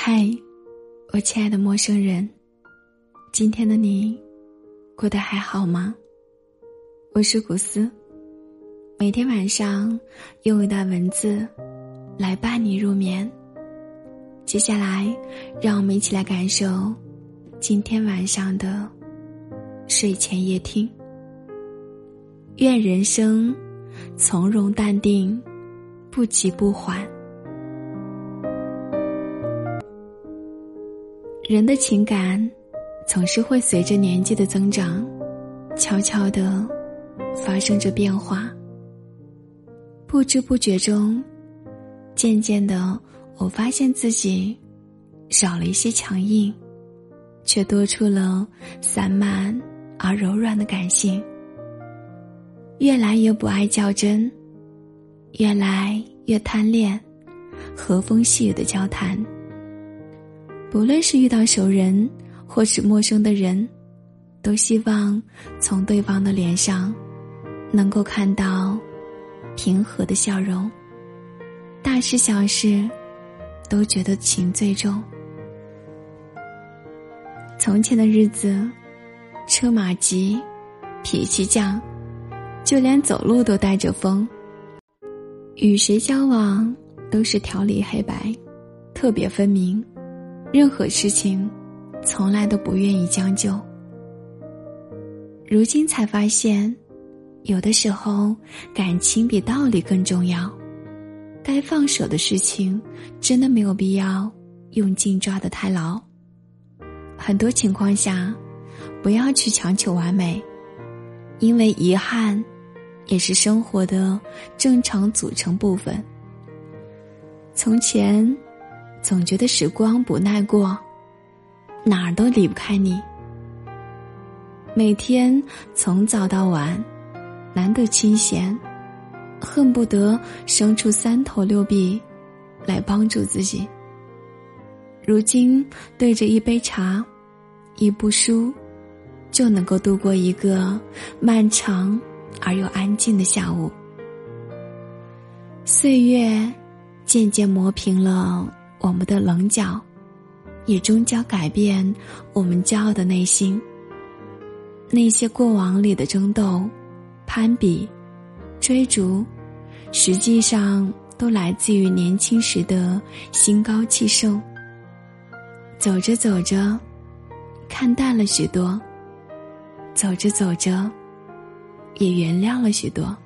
嗨，我亲爱的陌生人，今天的你过得还好吗？我是古斯，每天晚上用一段文字来伴你入眠。接下来，让我们一起来感受今天晚上的睡前夜听。愿人生从容淡定，不急不缓。人的情感总是会随着年纪的增长，悄悄的发生着变化。不知不觉中，渐渐的，我发现自己少了一些强硬，却多出了散漫而柔软的感性。越来越不爱较真，越来越贪恋和风细雨的交谈。不论是遇到熟人，或是陌生的人，都希望从对方的脸上能够看到平和的笑容。大事小事都觉得情最重。从前的日子，车马急，脾气犟，就连走路都带着风。与谁交往都是条理黑白，特别分明。任何事情，从来都不愿意将就。如今才发现，有的时候感情比道理更重要。该放手的事情，真的没有必要用劲抓得太牢。很多情况下，不要去强求完美，因为遗憾，也是生活的正常组成部分。从前。总觉得时光不耐过，哪儿都离不开你。每天从早到晚，难得清闲，恨不得生出三头六臂，来帮助自己。如今对着一杯茶，一部书，就能够度过一个漫长而又安静的下午。岁月渐渐磨平了。我们的棱角，也终将改变我们骄傲的内心。那些过往里的争斗、攀比、追逐，实际上都来自于年轻时的心高气盛。走着走着，看淡了许多；走着走着，也原谅了许多。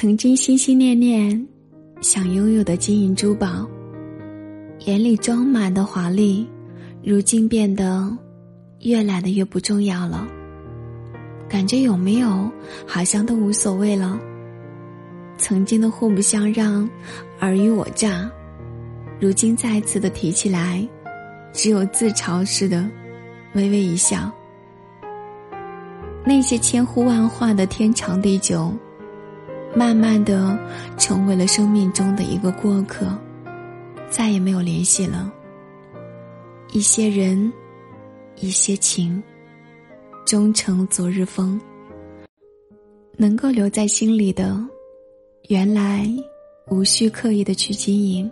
曾经心心念念想拥有的金银珠宝，眼里装满的华丽，如今变得越来的越不重要了。感觉有没有好像都无所谓了。曾经的互不相让、尔虞我诈，如今再次的提起来，只有自嘲似的微微一笑。那些千呼万唤的天长地久。慢慢的，成为了生命中的一个过客，再也没有联系了。一些人，一些情，终成昨日风。能够留在心里的，原来无需刻意的去经营。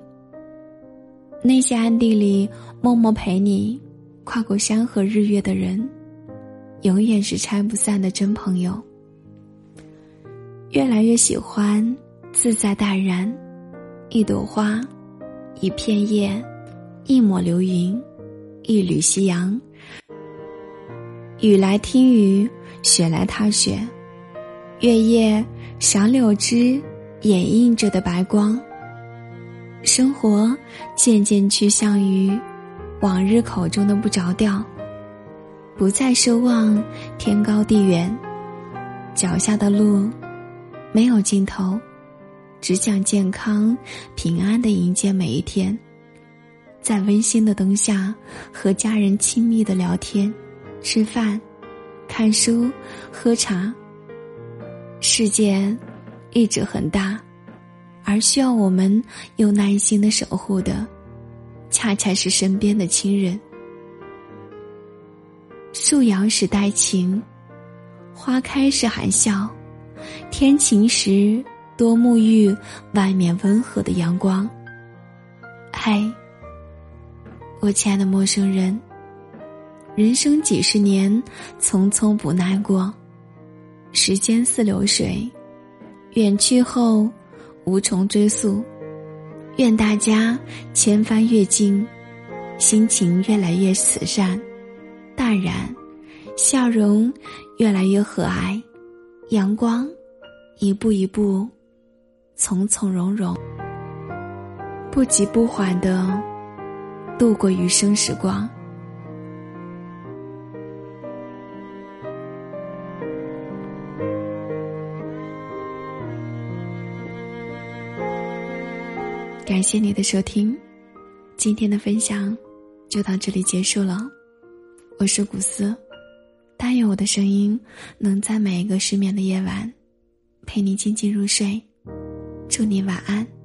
那些暗地里默默陪你跨过山河日月的人，永远是拆不散的真朋友。越来越喜欢自在淡然，一朵花，一片叶，一抹流云，一缕夕阳。雨来听雨，雪来踏雪，月夜赏柳枝掩映着的白光。生活渐渐趋向于往日口中的不着调，不再奢望天高地远，脚下的路。没有尽头，只想健康平安的迎接每一天，在温馨的灯下和家人亲密的聊天、吃饭、看书、喝茶。世界一直很大，而需要我们有耐心的守护的，恰恰是身边的亲人。树摇时带情，花开时含笑。天晴时，多沐浴外面温和的阳光。嗨，我亲爱的陌生人，人生几十年，匆匆不耐过，时间似流水，远去后无从追溯。愿大家千帆越尽，心情越来越慈善、淡然，笑容越来越和蔼，阳光一步一步从从容容，不急不缓的度过余生时光。感谢你的收听，今天的分享就到这里结束了。我是古斯，但愿我的声音能在每一个失眠的夜晚陪你静静入睡。祝你晚安。